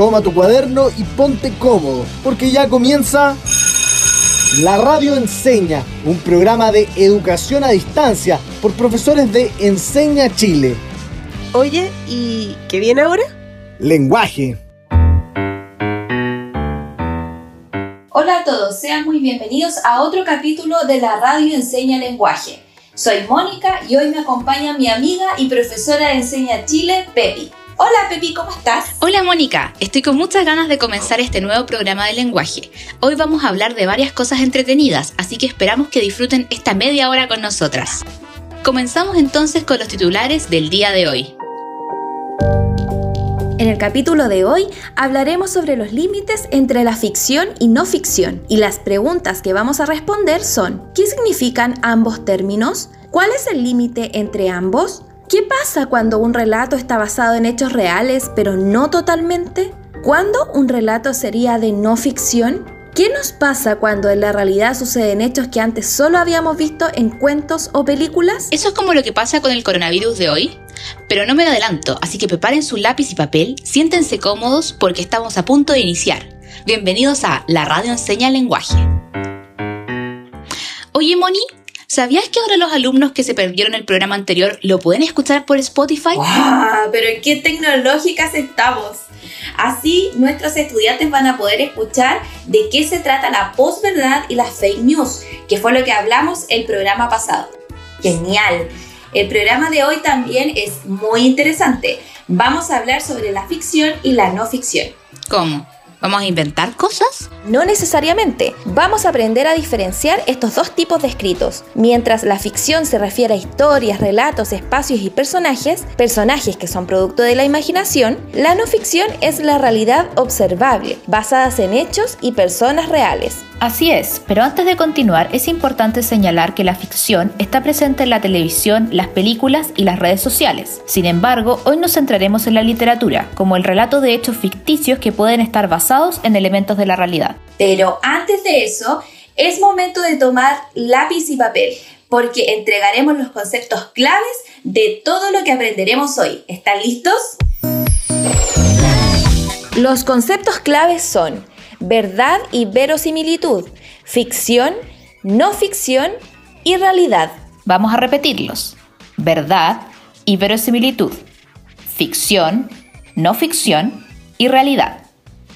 Toma tu cuaderno y ponte cómodo, porque ya comienza La Radio Enseña, un programa de educación a distancia por profesores de Enseña Chile. Oye, ¿y qué viene ahora? Lenguaje. Hola a todos, sean muy bienvenidos a otro capítulo de la Radio Enseña Lenguaje. Soy Mónica y hoy me acompaña mi amiga y profesora de Enseña Chile, Pepi. Hola Pepi, ¿cómo estás? Hola Mónica, estoy con muchas ganas de comenzar este nuevo programa de lenguaje. Hoy vamos a hablar de varias cosas entretenidas, así que esperamos que disfruten esta media hora con nosotras. Comenzamos entonces con los titulares del día de hoy. En el capítulo de hoy hablaremos sobre los límites entre la ficción y no ficción y las preguntas que vamos a responder son ¿qué significan ambos términos? ¿Cuál es el límite entre ambos? ¿Qué pasa cuando un relato está basado en hechos reales pero no totalmente? ¿Cuándo un relato sería de no ficción? ¿Qué nos pasa cuando en la realidad suceden hechos que antes solo habíamos visto en cuentos o películas? Eso es como lo que pasa con el coronavirus de hoy. Pero no me adelanto, así que preparen su lápiz y papel, siéntense cómodos porque estamos a punto de iniciar. Bienvenidos a La Radio Enseña Lenguaje. Oye, Moni, ¿Sabías que ahora los alumnos que se perdieron el programa anterior lo pueden escuchar por Spotify? ¡Wow! Pero qué tecnológicas estamos. Así nuestros estudiantes van a poder escuchar de qué se trata la posverdad y las fake news, que fue lo que hablamos el programa pasado. Genial. El programa de hoy también es muy interesante. Vamos a hablar sobre la ficción y la no ficción. ¿Cómo? ¿Vamos a inventar cosas? No necesariamente. Vamos a aprender a diferenciar estos dos tipos de escritos. Mientras la ficción se refiere a historias, relatos, espacios y personajes, personajes que son producto de la imaginación, la no ficción es la realidad observable, basadas en hechos y personas reales. Así es, pero antes de continuar es importante señalar que la ficción está presente en la televisión, las películas y las redes sociales. Sin embargo, hoy nos centraremos en la literatura, como el relato de hechos ficticios que pueden estar basados en elementos de la realidad. Pero antes de eso, es momento de tomar lápiz y papel, porque entregaremos los conceptos claves de todo lo que aprenderemos hoy. ¿Están listos? Los conceptos claves son verdad y verosimilitud, ficción, no ficción y realidad. Vamos a repetirlos. Verdad y verosimilitud, ficción, no ficción y realidad.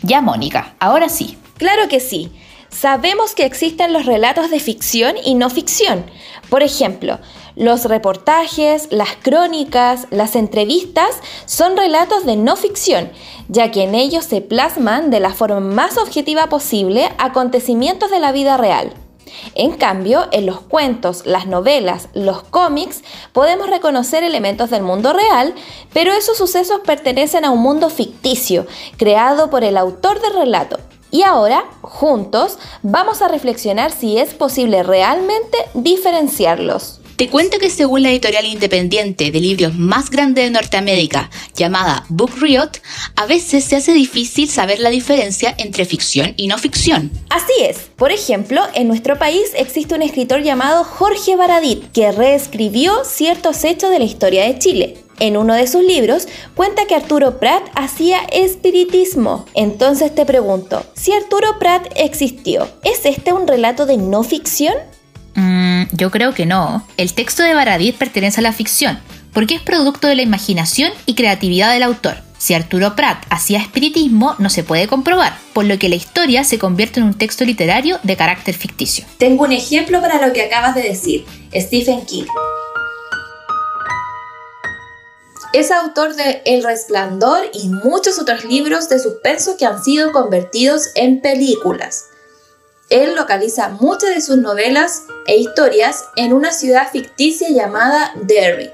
Ya, Mónica, ahora sí. Claro que sí. Sabemos que existen los relatos de ficción y no ficción. Por ejemplo, los reportajes, las crónicas, las entrevistas son relatos de no ficción, ya que en ellos se plasman de la forma más objetiva posible acontecimientos de la vida real. En cambio, en los cuentos, las novelas, los cómics, podemos reconocer elementos del mundo real, pero esos sucesos pertenecen a un mundo ficticio, creado por el autor del relato. Y ahora, juntos, vamos a reflexionar si es posible realmente diferenciarlos. Te cuento que según la editorial independiente de libros más grande de Norteamérica, llamada Book Riot, a veces se hace difícil saber la diferencia entre ficción y no ficción. Así es. Por ejemplo, en nuestro país existe un escritor llamado Jorge Baradit, que reescribió ciertos hechos de la historia de Chile. En uno de sus libros cuenta que Arturo Prat hacía espiritismo. Entonces te pregunto, si Arturo Prat existió, ¿es este un relato de no ficción? Mm, yo creo que no. El texto de Baradit pertenece a la ficción, porque es producto de la imaginación y creatividad del autor. Si Arturo Prat hacía espiritismo, no se puede comprobar, por lo que la historia se convierte en un texto literario de carácter ficticio. Tengo un ejemplo para lo que acabas de decir, Stephen King. Es autor de El Resplandor y muchos otros libros de suspenso que han sido convertidos en películas. Él localiza muchas de sus novelas e historias en una ciudad ficticia llamada Derry.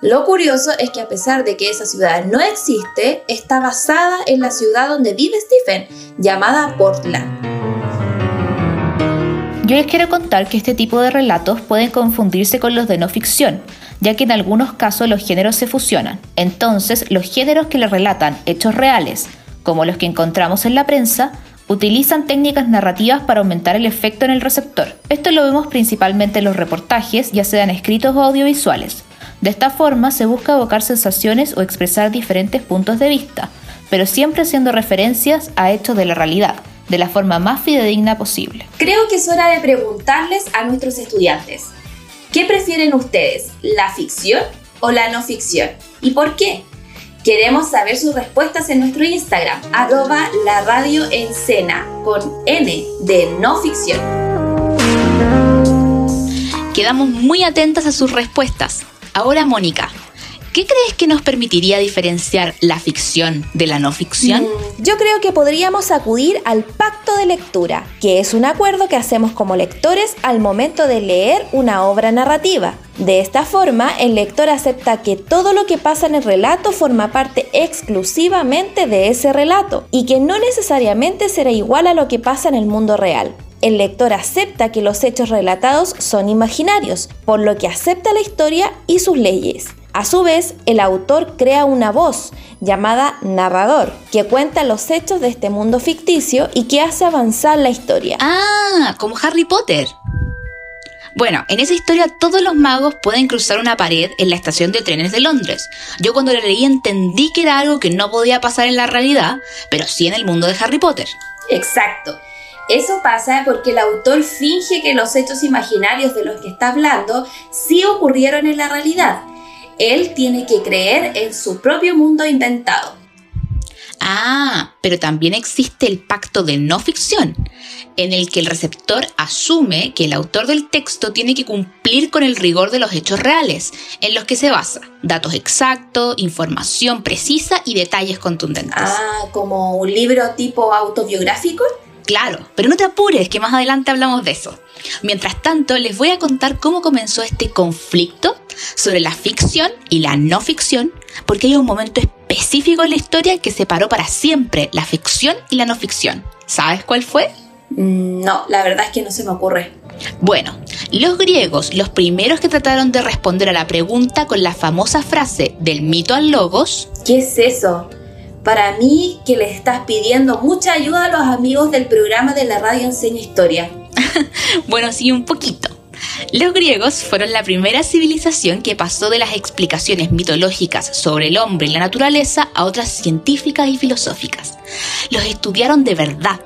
Lo curioso es que a pesar de que esa ciudad no existe, está basada en la ciudad donde vive Stephen, llamada Portland. Yo les quiero contar que este tipo de relatos pueden confundirse con los de no ficción, ya que en algunos casos los géneros se fusionan. Entonces, los géneros que le relatan hechos reales, como los que encontramos en la prensa, utilizan técnicas narrativas para aumentar el efecto en el receptor. Esto lo vemos principalmente en los reportajes, ya sean escritos o audiovisuales. De esta forma se busca evocar sensaciones o expresar diferentes puntos de vista, pero siempre haciendo referencias a hechos de la realidad, de la forma más fidedigna posible. Creo que es hora de preguntarles a nuestros estudiantes, ¿qué prefieren ustedes, la ficción o la no ficción? ¿Y por qué? Queremos saber sus respuestas en nuestro Instagram, arroba la radio con N de no ficción. Quedamos muy atentas a sus respuestas. Ahora, Mónica, ¿Qué crees que nos permitiría diferenciar la ficción de la no ficción? Mm, yo creo que podríamos acudir al pacto de lectura, que es un acuerdo que hacemos como lectores al momento de leer una obra narrativa. De esta forma, el lector acepta que todo lo que pasa en el relato forma parte exclusivamente de ese relato y que no necesariamente será igual a lo que pasa en el mundo real. El lector acepta que los hechos relatados son imaginarios, por lo que acepta la historia y sus leyes. A su vez, el autor crea una voz llamada narrador, que cuenta los hechos de este mundo ficticio y que hace avanzar la historia. Ah, como Harry Potter. Bueno, en esa historia todos los magos pueden cruzar una pared en la estación de trenes de Londres. Yo cuando la leí entendí que era algo que no podía pasar en la realidad, pero sí en el mundo de Harry Potter. Exacto. Eso pasa porque el autor finge que los hechos imaginarios de los que está hablando sí ocurrieron en la realidad él tiene que creer en su propio mundo inventado. Ah, pero también existe el pacto de no ficción, en el que el receptor asume que el autor del texto tiene que cumplir con el rigor de los hechos reales, en los que se basa datos exactos, información precisa y detalles contundentes. Ah, como un libro tipo autobiográfico. Claro, pero no te apures, que más adelante hablamos de eso. Mientras tanto, les voy a contar cómo comenzó este conflicto sobre la ficción y la no ficción, porque hay un momento específico en la historia que separó para siempre la ficción y la no ficción. ¿Sabes cuál fue? Mm, no, la verdad es que no se me ocurre. Bueno, los griegos, los primeros que trataron de responder a la pregunta con la famosa frase del mito al logos. ¿Qué es eso? Para mí que le estás pidiendo mucha ayuda a los amigos del programa de la radio Enseña Historia. bueno, sí, un poquito. Los griegos fueron la primera civilización que pasó de las explicaciones mitológicas sobre el hombre y la naturaleza a otras científicas y filosóficas. Los estudiaron de verdad.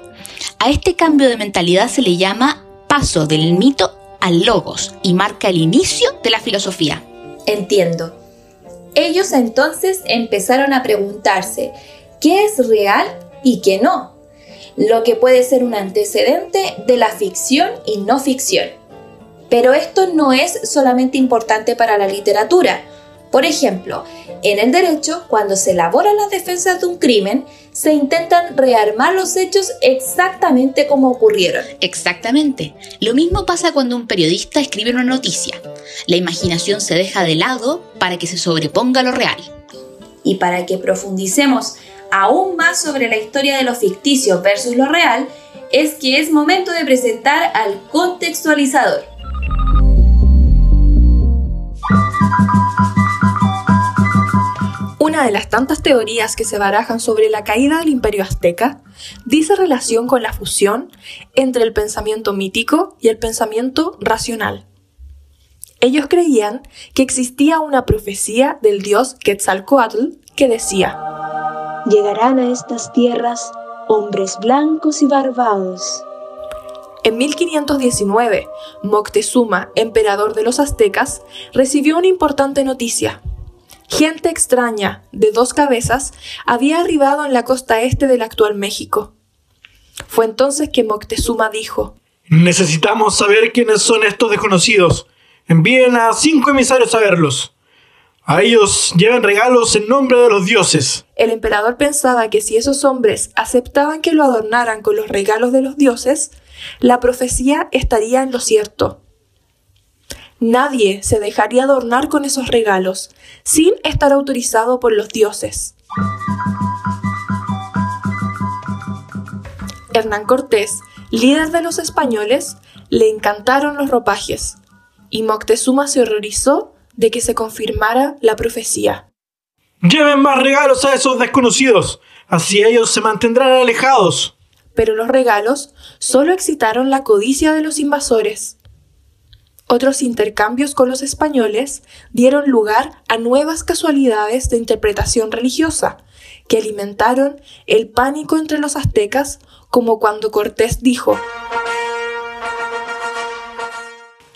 A este cambio de mentalidad se le llama paso del mito al logos y marca el inicio de la filosofía. Entiendo. Ellos entonces empezaron a preguntarse qué es real y qué no, lo que puede ser un antecedente de la ficción y no ficción. Pero esto no es solamente importante para la literatura. Por ejemplo, en el derecho, cuando se elaboran las defensas de un crimen, se intentan rearmar los hechos exactamente como ocurrieron. Exactamente. Lo mismo pasa cuando un periodista escribe una noticia. La imaginación se deja de lado para que se sobreponga lo real. Y para que profundicemos aún más sobre la historia de lo ficticio versus lo real, es que es momento de presentar al contextualizador. Una de las tantas teorías que se barajan sobre la caída del imperio azteca dice relación con la fusión entre el pensamiento mítico y el pensamiento racional. Ellos creían que existía una profecía del dios Quetzalcoatl que decía: Llegarán a estas tierras hombres blancos y barbados. En 1519, Moctezuma, emperador de los aztecas, recibió una importante noticia gente extraña de dos cabezas había arribado en la costa este del actual México. Fue entonces que Moctezuma dijo, Necesitamos saber quiénes son estos desconocidos. Envíen a cinco emisarios a verlos. A ellos lleven regalos en nombre de los dioses. El emperador pensaba que si esos hombres aceptaban que lo adornaran con los regalos de los dioses, la profecía estaría en lo cierto. Nadie se dejaría adornar con esos regalos sin estar autorizado por los dioses. Hernán Cortés, líder de los españoles, le encantaron los ropajes y Moctezuma se horrorizó de que se confirmara la profecía. Lleven más regalos a esos desconocidos, así ellos se mantendrán alejados. Pero los regalos solo excitaron la codicia de los invasores. Otros intercambios con los españoles dieron lugar a nuevas casualidades de interpretación religiosa, que alimentaron el pánico entre los aztecas, como cuando Cortés dijo,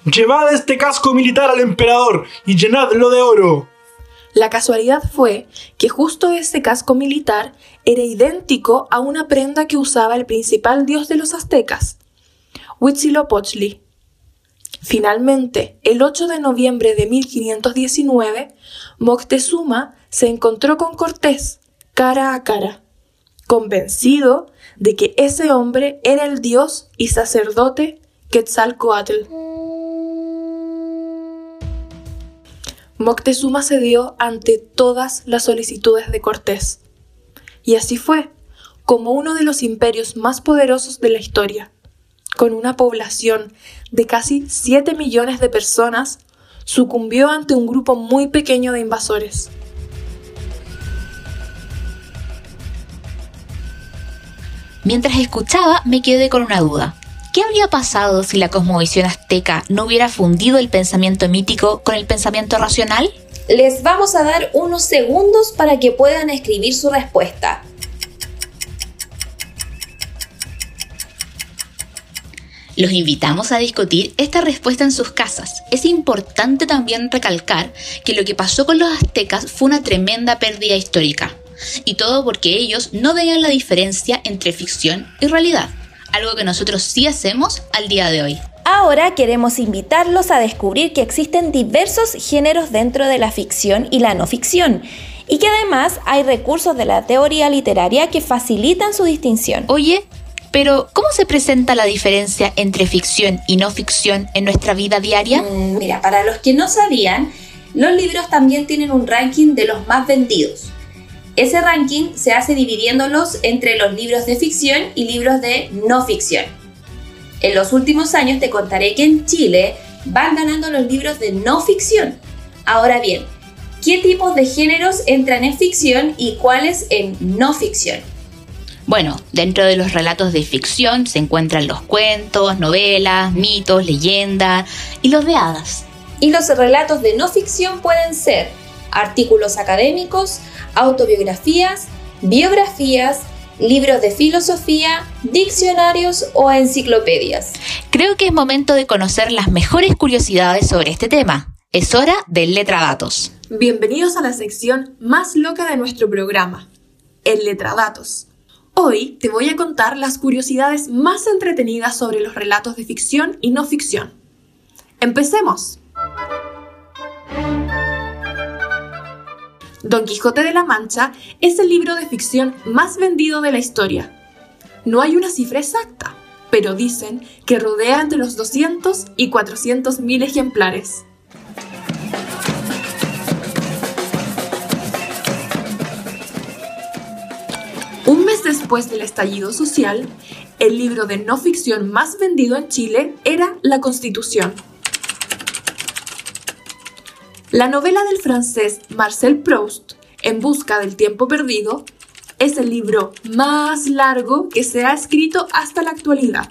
Llevad este casco militar al emperador y llenadlo de oro. La casualidad fue que justo ese casco militar era idéntico a una prenda que usaba el principal dios de los aztecas, Huitzilopochtli. Finalmente, el 8 de noviembre de 1519, Moctezuma se encontró con Cortés cara a cara, convencido de que ese hombre era el dios y sacerdote Quetzalcoatl. Moctezuma cedió ante todas las solicitudes de Cortés. Y así fue, como uno de los imperios más poderosos de la historia, con una población de casi 7 millones de personas, sucumbió ante un grupo muy pequeño de invasores. Mientras escuchaba, me quedé con una duda. ¿Qué habría pasado si la cosmovisión azteca no hubiera fundido el pensamiento mítico con el pensamiento racional? Les vamos a dar unos segundos para que puedan escribir su respuesta. Los invitamos a discutir esta respuesta en sus casas. Es importante también recalcar que lo que pasó con los aztecas fue una tremenda pérdida histórica. Y todo porque ellos no veían la diferencia entre ficción y realidad, algo que nosotros sí hacemos al día de hoy. Ahora queremos invitarlos a descubrir que existen diversos géneros dentro de la ficción y la no ficción, y que además hay recursos de la teoría literaria que facilitan su distinción. Oye, pero ¿cómo se presenta la diferencia entre ficción y no ficción en nuestra vida diaria? Mm, mira, para los que no sabían, los libros también tienen un ranking de los más vendidos. Ese ranking se hace dividiéndolos entre los libros de ficción y libros de no ficción. En los últimos años te contaré que en Chile van ganando los libros de no ficción. Ahora bien, ¿qué tipos de géneros entran en ficción y cuáles en no ficción? Bueno, dentro de los relatos de ficción se encuentran los cuentos, novelas, mitos, leyendas y los de hadas. Y los relatos de no ficción pueden ser artículos académicos, autobiografías, biografías, libros de filosofía, diccionarios o enciclopedias. Creo que es momento de conocer las mejores curiosidades sobre este tema. Es hora de Letradatos. Bienvenidos a la sección más loca de nuestro programa, el Letradatos. Hoy te voy a contar las curiosidades más entretenidas sobre los relatos de ficción y no ficción. ¡Empecemos! Don Quijote de la Mancha es el libro de ficción más vendido de la historia. No hay una cifra exacta, pero dicen que rodea entre los 200 y 400 mil ejemplares. Después del estallido social, el libro de no ficción más vendido en Chile era La Constitución. La novela del francés Marcel Proust, En busca del tiempo perdido, es el libro más largo que se ha escrito hasta la actualidad,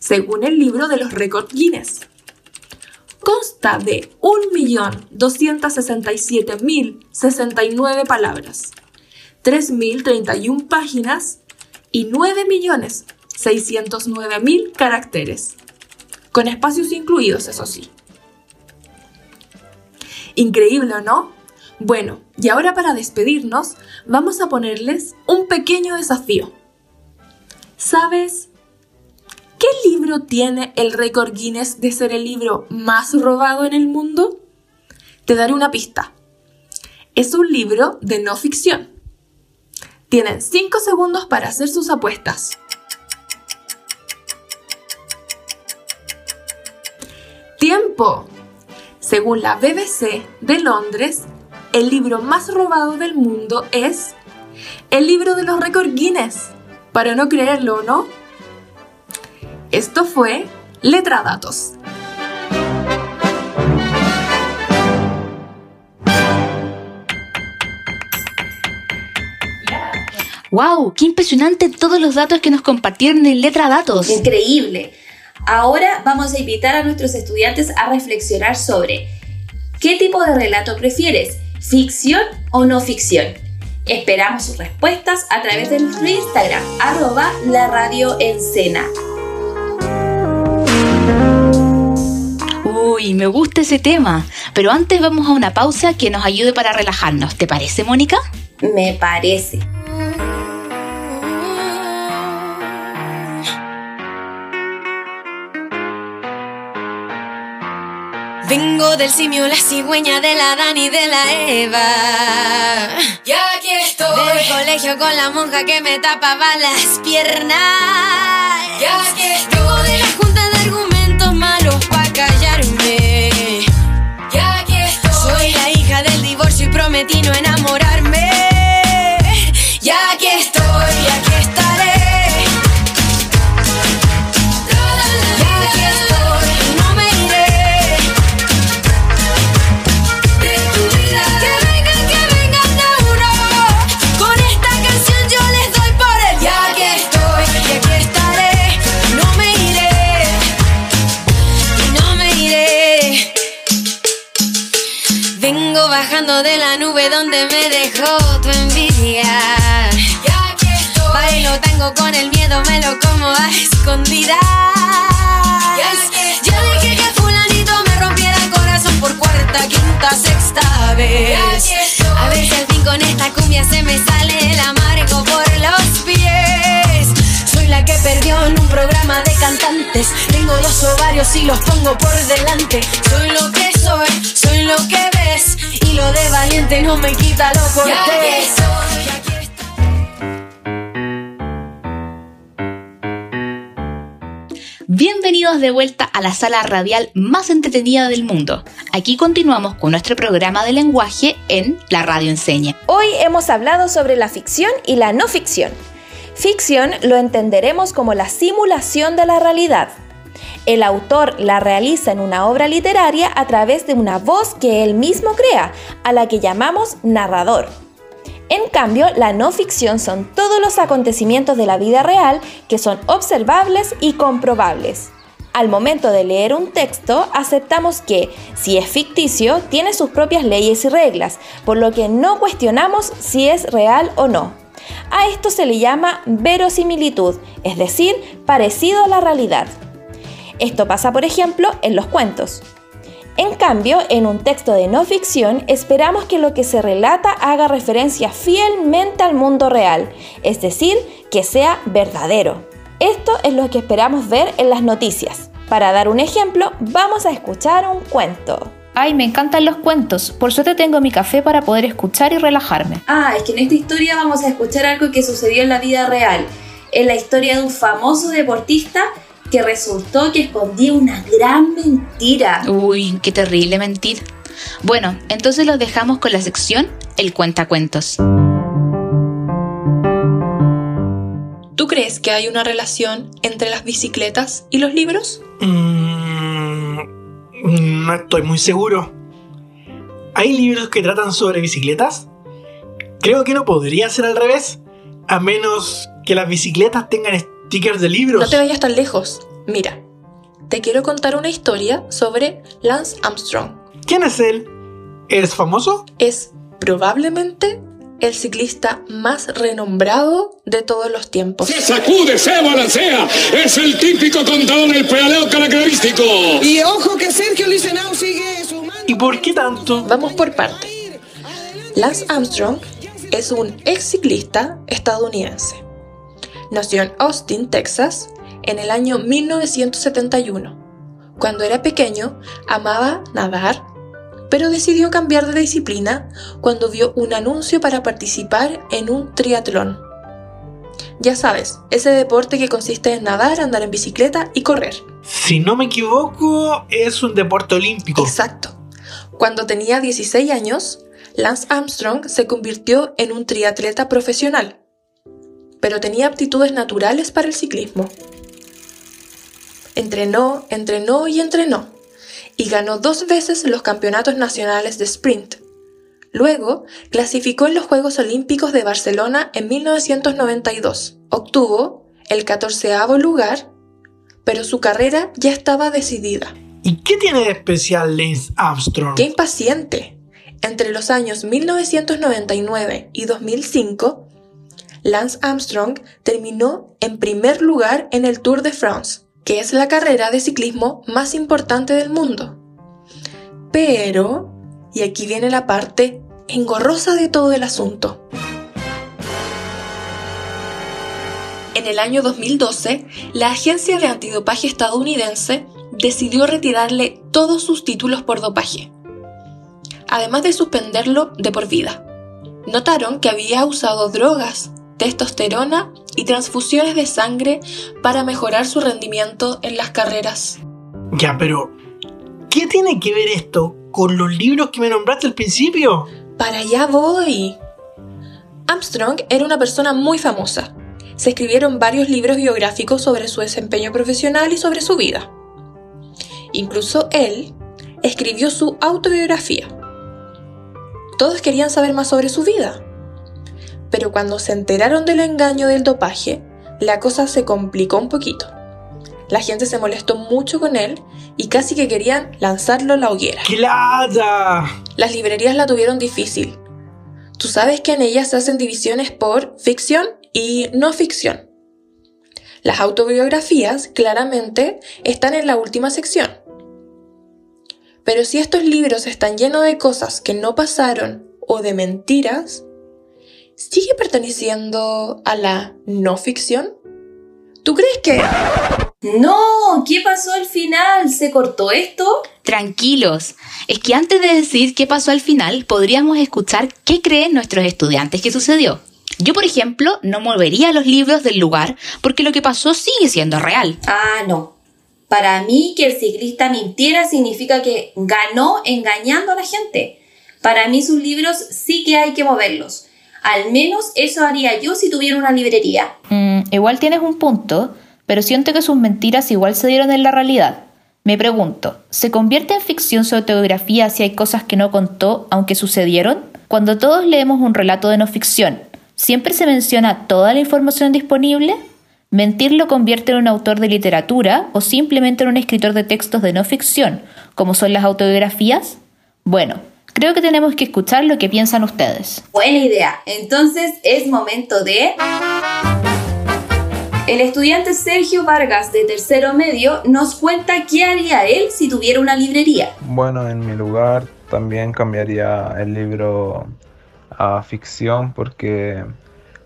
según el libro de los récords Guinness. Consta de 1.267.069 palabras, 3.031 páginas y 9.609.000 caracteres, con espacios incluidos, eso sí. Increíble, ¿no? Bueno, y ahora para despedirnos, vamos a ponerles un pequeño desafío. ¿Sabes qué libro tiene el récord Guinness de ser el libro más robado en el mundo? Te daré una pista. Es un libro de no ficción. Tienen 5 segundos para hacer sus apuestas. ¡Tiempo! Según la BBC de Londres, el libro más robado del mundo es el libro de los récords Guinness. Para no creerlo, ¿no? Esto fue Letradatos. ¡Wow! ¡Qué impresionante todos los datos que nos compartieron en Letradatos! Increíble. Ahora vamos a invitar a nuestros estudiantes a reflexionar sobre ¿qué tipo de relato prefieres? ¿Ficción o no ficción? Esperamos sus respuestas a través de nuestro Instagram, arroba la radio Uy, me gusta ese tema. Pero antes vamos a una pausa que nos ayude para relajarnos. ¿Te parece, Mónica? Me parece. Vengo del simio, la cigüeña de la Dani de la Eva. Y aquí estoy. Del colegio con la monja que me tapaba las piernas. Y aquí estoy. Vengo de la junta de argumentos malos para callarme. Y aquí estoy. Soy la hija del divorcio y prometí no enamorarme. Miedo, me lo como a escondidas. Yo dije que fulanito me rompiera el corazón por cuarta, quinta, sexta vez. A ver si al fin con esta cumbia se me sale el amargo por los pies. Soy la que perdió en un programa de cantantes. Tengo dos ovarios y los pongo por delante. Soy lo que soy, soy lo que ves. Y lo de valiente no me quita lo cortés. Bienvenidos de vuelta a la sala radial más entretenida del mundo. Aquí continuamos con nuestro programa de lenguaje en La Radio Enseña. Hoy hemos hablado sobre la ficción y la no ficción. Ficción lo entenderemos como la simulación de la realidad. El autor la realiza en una obra literaria a través de una voz que él mismo crea, a la que llamamos narrador. En cambio, la no ficción son todos los acontecimientos de la vida real que son observables y comprobables. Al momento de leer un texto, aceptamos que, si es ficticio, tiene sus propias leyes y reglas, por lo que no cuestionamos si es real o no. A esto se le llama verosimilitud, es decir, parecido a la realidad. Esto pasa, por ejemplo, en los cuentos. En cambio, en un texto de no ficción esperamos que lo que se relata haga referencia fielmente al mundo real, es decir, que sea verdadero. Esto es lo que esperamos ver en las noticias. Para dar un ejemplo, vamos a escuchar un cuento. Ay, me encantan los cuentos. Por suerte tengo mi café para poder escuchar y relajarme. Ah, es que en esta historia vamos a escuchar algo que sucedió en la vida real. Es la historia de un famoso deportista que resultó que escondía una gran mentira. Uy, qué terrible mentir. Bueno, entonces los dejamos con la sección El Cuentacuentos. ¿Tú crees que hay una relación entre las bicicletas y los libros? Mm, no estoy muy seguro. ¿Hay libros que tratan sobre bicicletas? Creo que no podría ser al revés, a menos que las bicicletas tengan stickers de libros. No te vayas tan lejos. Mira, te quiero contar una historia sobre Lance Armstrong. ¿Quién es él? ¿Es famoso? Es probablemente el ciclista más renombrado de todos los tiempos. Se sacude, se balancea. Es el típico contador del pedaleo característico. Y ojo que Sergio Licenao sigue sumando. ¿Y por qué tanto? Vamos por parte. Lance Armstrong es un ex ciclista estadounidense. Nació en Austin, Texas, en el año 1971. Cuando era pequeño, amaba nadar, pero decidió cambiar de disciplina cuando vio un anuncio para participar en un triatlón. Ya sabes, ese deporte que consiste en nadar, andar en bicicleta y correr. Si no me equivoco, es un deporte olímpico. Exacto. Cuando tenía 16 años, Lance Armstrong se convirtió en un triatleta profesional, pero tenía aptitudes naturales para el ciclismo. Entrenó, entrenó y entrenó, y ganó dos veces los campeonatos nacionales de sprint. Luego, clasificó en los Juegos Olímpicos de Barcelona en 1992. Obtuvo el 14 lugar, pero su carrera ya estaba decidida. ¿Y qué tiene de especial Lance Armstrong? ¡Qué impaciente! entre los años 1999 y 2005, Lance Armstrong terminó en primer lugar en el Tour de France, que es la carrera de ciclismo más importante del mundo. Pero, y aquí viene la parte engorrosa de todo el asunto. En el año 2012, la agencia de antidopaje estadounidense decidió retirarle todos sus títulos por dopaje, además de suspenderlo de por vida. Notaron que había usado drogas, testosterona y transfusiones de sangre para mejorar su rendimiento en las carreras. Ya, pero ¿qué tiene que ver esto con los libros que me nombraste al principio? Para allá voy. Armstrong era una persona muy famosa. Se escribieron varios libros biográficos sobre su desempeño profesional y sobre su vida. Incluso él escribió su autobiografía. Todos querían saber más sobre su vida. Pero cuando se enteraron del engaño del dopaje, la cosa se complicó un poquito. La gente se molestó mucho con él y casi que querían lanzarlo a la hoguera. ¡Claro! Las librerías la tuvieron difícil. Tú sabes que en ellas se hacen divisiones por ficción y no ficción. Las autobiografías claramente están en la última sección. Pero si estos libros están llenos de cosas que no pasaron o de mentiras, ¿sigue perteneciendo a la no ficción? ¿Tú crees que... No, ¿qué pasó al final? ¿Se cortó esto? Tranquilos, es que antes de decir qué pasó al final, podríamos escuchar qué creen nuestros estudiantes que sucedió. Yo, por ejemplo, no movería los libros del lugar porque lo que pasó sigue siendo real. Ah, no. Para mí que el ciclista mintiera significa que ganó engañando a la gente. Para mí sus libros sí que hay que moverlos. Al menos eso haría yo si tuviera una librería. Mm, igual tienes un punto, pero siento que sus mentiras igual se dieron en la realidad. Me pregunto, ¿se convierte en ficción su autobiografía si hay cosas que no contó aunque sucedieron? Cuando todos leemos un relato de no ficción, ¿siempre se menciona toda la información disponible? ¿Mentir lo convierte en un autor de literatura o simplemente en un escritor de textos de no ficción, como son las autobiografías? Bueno, creo que tenemos que escuchar lo que piensan ustedes. Buena idea. Entonces es momento de... El estudiante Sergio Vargas de tercero medio nos cuenta qué haría él si tuviera una librería. Bueno, en mi lugar también cambiaría el libro a ficción porque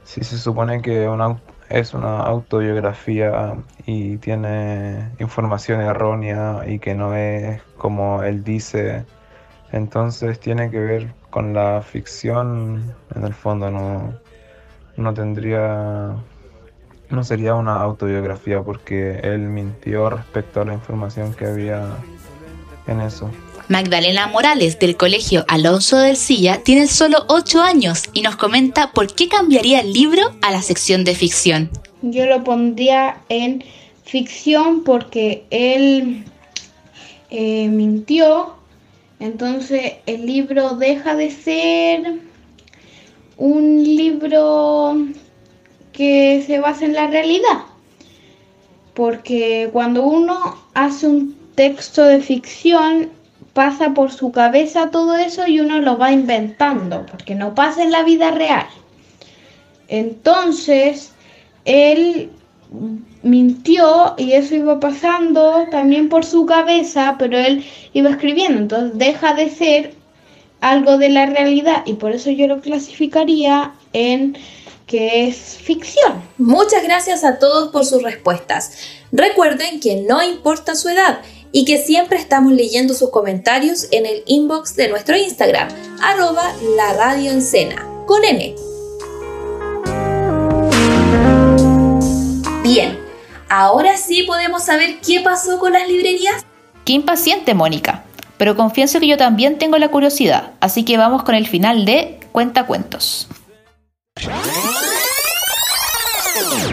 si se supone que una, es una autobiografía y tiene información errónea y que no es como él dice, entonces tiene que ver con la ficción, en el fondo no, no tendría no sería una autobiografía porque él mintió respecto a la información que había en eso. Magdalena Morales del Colegio Alonso del Silla tiene solo 8 años y nos comenta por qué cambiaría el libro a la sección de ficción. Yo lo pondría en ficción porque él eh, mintió, entonces el libro deja de ser un libro que se basa en la realidad. Porque cuando uno hace un texto de ficción, pasa por su cabeza todo eso y uno lo va inventando, porque no pasa en la vida real. Entonces, él mintió y eso iba pasando también por su cabeza, pero él iba escribiendo, entonces deja de ser algo de la realidad y por eso yo lo clasificaría en que es ficción. Muchas gracias a todos por sus respuestas. Recuerden que no importa su edad y que siempre estamos leyendo sus comentarios en el inbox de nuestro Instagram, arroba la radio con N. ahora sí podemos saber qué pasó con las librerías. Qué impaciente, Mónica. Pero confieso que yo también tengo la curiosidad, así que vamos con el final de Cuenta Cuentos.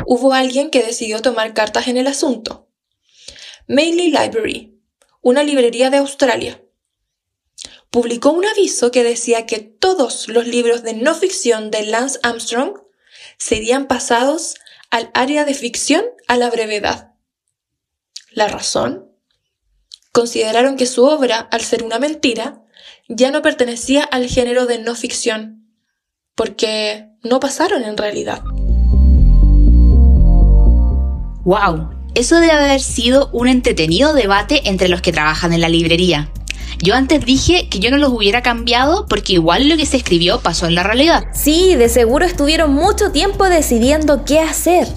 Hubo alguien que decidió tomar cartas en el asunto. Mainly Library, una librería de Australia, publicó un aviso que decía que todos los libros de no ficción de Lance Armstrong serían pasados al área de ficción a la brevedad. ¿La razón? Consideraron que su obra, al ser una mentira, ya no pertenecía al género de no ficción, porque no pasaron en realidad. ¡Wow! Eso debe haber sido un entretenido debate entre los que trabajan en la librería. Yo antes dije que yo no los hubiera cambiado porque igual lo que se escribió pasó en la realidad. Sí, de seguro estuvieron mucho tiempo decidiendo qué hacer.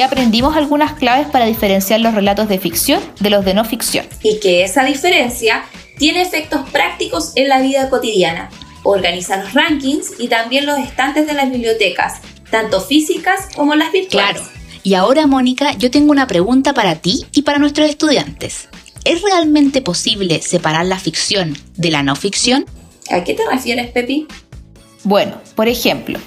Ya aprendimos algunas claves para diferenciar los relatos de ficción de los de no ficción. Y que esa diferencia tiene efectos prácticos en la vida cotidiana. Organiza los rankings y también los estantes de las bibliotecas, tanto físicas como las virtuales. Claro. Y ahora, Mónica, yo tengo una pregunta para ti y para nuestros estudiantes. ¿Es realmente posible separar la ficción de la no ficción? ¿A qué te refieres, Pepi? Bueno, por ejemplo,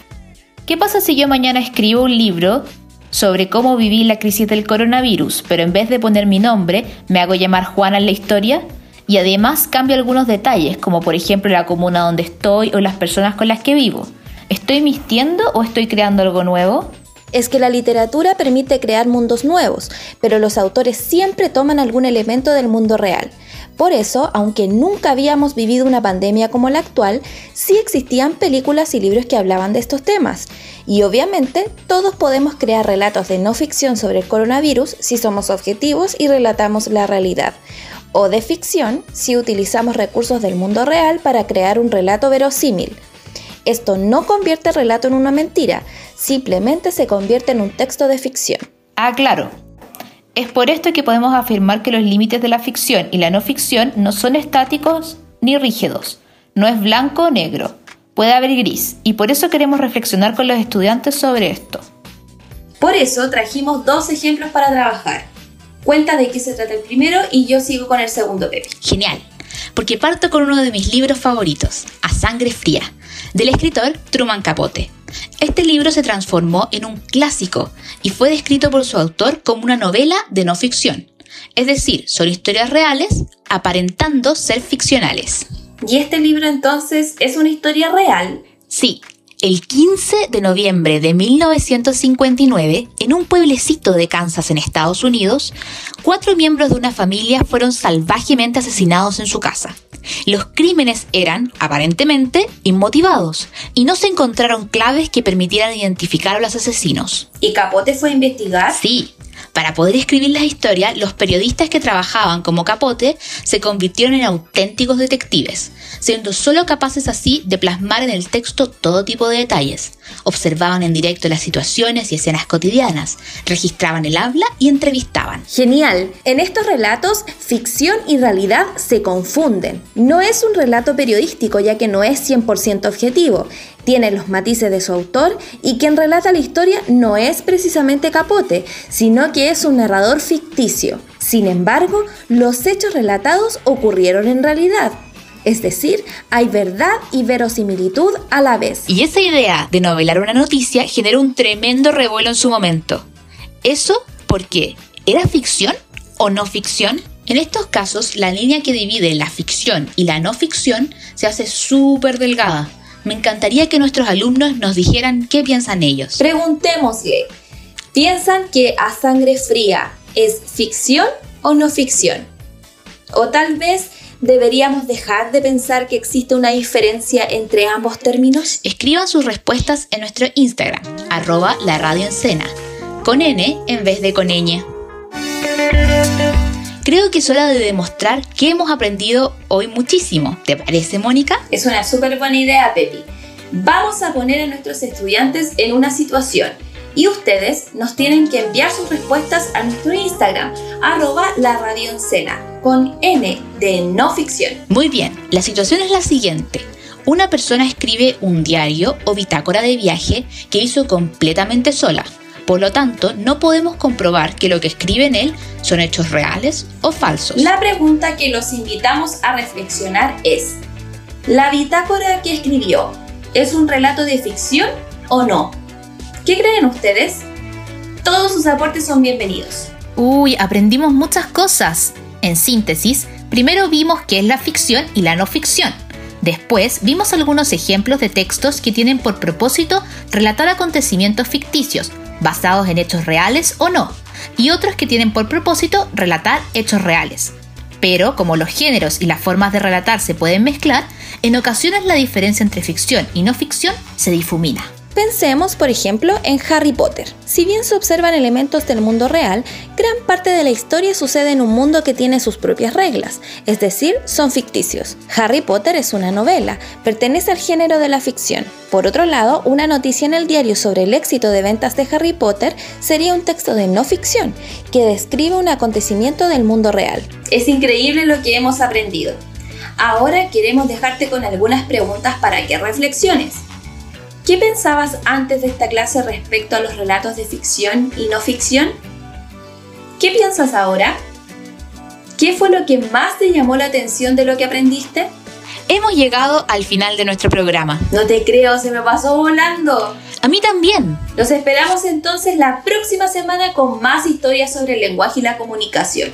¿qué pasa si yo mañana escribo un libro sobre cómo viví la crisis del coronavirus, pero en vez de poner mi nombre, me hago llamar Juana en la historia? Y además cambio algunos detalles, como por ejemplo la comuna donde estoy o las personas con las que vivo. ¿Estoy mistiendo o estoy creando algo nuevo? es que la literatura permite crear mundos nuevos, pero los autores siempre toman algún elemento del mundo real. Por eso, aunque nunca habíamos vivido una pandemia como la actual, sí existían películas y libros que hablaban de estos temas. Y obviamente, todos podemos crear relatos de no ficción sobre el coronavirus si somos objetivos y relatamos la realidad. O de ficción si utilizamos recursos del mundo real para crear un relato verosímil. Esto no convierte el relato en una mentira, simplemente se convierte en un texto de ficción. Ah, claro. Es por esto que podemos afirmar que los límites de la ficción y la no ficción no son estáticos ni rígidos. No es blanco o negro, puede haber gris, y por eso queremos reflexionar con los estudiantes sobre esto. Por eso trajimos dos ejemplos para trabajar. Cuenta de qué se trata el primero y yo sigo con el segundo, Pepe. Genial, porque parto con uno de mis libros favoritos, A Sangre Fría, del escritor Truman Capote. Este libro se transformó en un clásico y fue descrito por su autor como una novela de no ficción. Es decir, son historias reales aparentando ser ficcionales. ¿Y este libro entonces es una historia real? Sí, el 15 de noviembre de 1959, en un pueblecito de Kansas en Estados Unidos, cuatro miembros de una familia fueron salvajemente asesinados en su casa. Los crímenes eran, aparentemente, inmotivados y no se encontraron claves que permitieran identificar a los asesinos. ¿Y Capote fue a investigar? Sí, para poder escribir las historias, los periodistas que trabajaban como Capote se convirtieron en auténticos detectives, siendo solo capaces así de plasmar en el texto todo tipo de detalles. Observaban en directo las situaciones y escenas cotidianas, registraban el habla y entrevistaban. Genial. En estos relatos, ficción y realidad se confunden. No es un relato periodístico ya que no es 100% objetivo tiene los matices de su autor y quien relata la historia no es precisamente Capote, sino que es un narrador ficticio. Sin embargo, los hechos relatados ocurrieron en realidad. Es decir, hay verdad y verosimilitud a la vez. Y esa idea de novelar una noticia generó un tremendo revuelo en su momento. ¿Eso por qué? ¿Era ficción o no ficción? En estos casos, la línea que divide la ficción y la no ficción se hace súper delgada me encantaría que nuestros alumnos nos dijeran qué piensan ellos. Preguntémosle, ¿piensan que A Sangre Fría es ficción o no ficción? O tal vez deberíamos dejar de pensar que existe una diferencia entre ambos términos? Escriban sus respuestas en nuestro Instagram, arroba la radio con N en vez de con ñ. Creo que es hora de demostrar que hemos aprendido hoy muchísimo. ¿Te parece, Mónica? Es una súper buena idea, Pepi. Vamos a poner a nuestros estudiantes en una situación y ustedes nos tienen que enviar sus respuestas a nuestro Instagram, arroba la radio con N de no ficción. Muy bien, la situación es la siguiente. Una persona escribe un diario o bitácora de viaje que hizo completamente sola por lo tanto, no podemos comprobar que lo que escribe en él son hechos reales o falsos. La pregunta que los invitamos a reflexionar es, ¿la bitácora que escribió es un relato de ficción o no? ¿Qué creen ustedes? Todos sus aportes son bienvenidos. Uy, aprendimos muchas cosas. En síntesis, primero vimos qué es la ficción y la no ficción. Después vimos algunos ejemplos de textos que tienen por propósito relatar acontecimientos ficticios, basados en hechos reales o no, y otros que tienen por propósito relatar hechos reales. Pero como los géneros y las formas de relatar se pueden mezclar, en ocasiones la diferencia entre ficción y no ficción se difumina. Pensemos, por ejemplo, en Harry Potter. Si bien se observan elementos del mundo real, gran parte de la historia sucede en un mundo que tiene sus propias reglas, es decir, son ficticios. Harry Potter es una novela, pertenece al género de la ficción. Por otro lado, una noticia en el diario sobre el éxito de ventas de Harry Potter sería un texto de no ficción, que describe un acontecimiento del mundo real. Es increíble lo que hemos aprendido. Ahora queremos dejarte con algunas preguntas para que reflexiones. ¿Qué pensabas antes de esta clase respecto a los relatos de ficción y no ficción? ¿Qué piensas ahora? ¿Qué fue lo que más te llamó la atención de lo que aprendiste? Hemos llegado al final de nuestro programa. No te creo, se me pasó volando. A mí también. Los esperamos entonces la próxima semana con más historias sobre el lenguaje y la comunicación.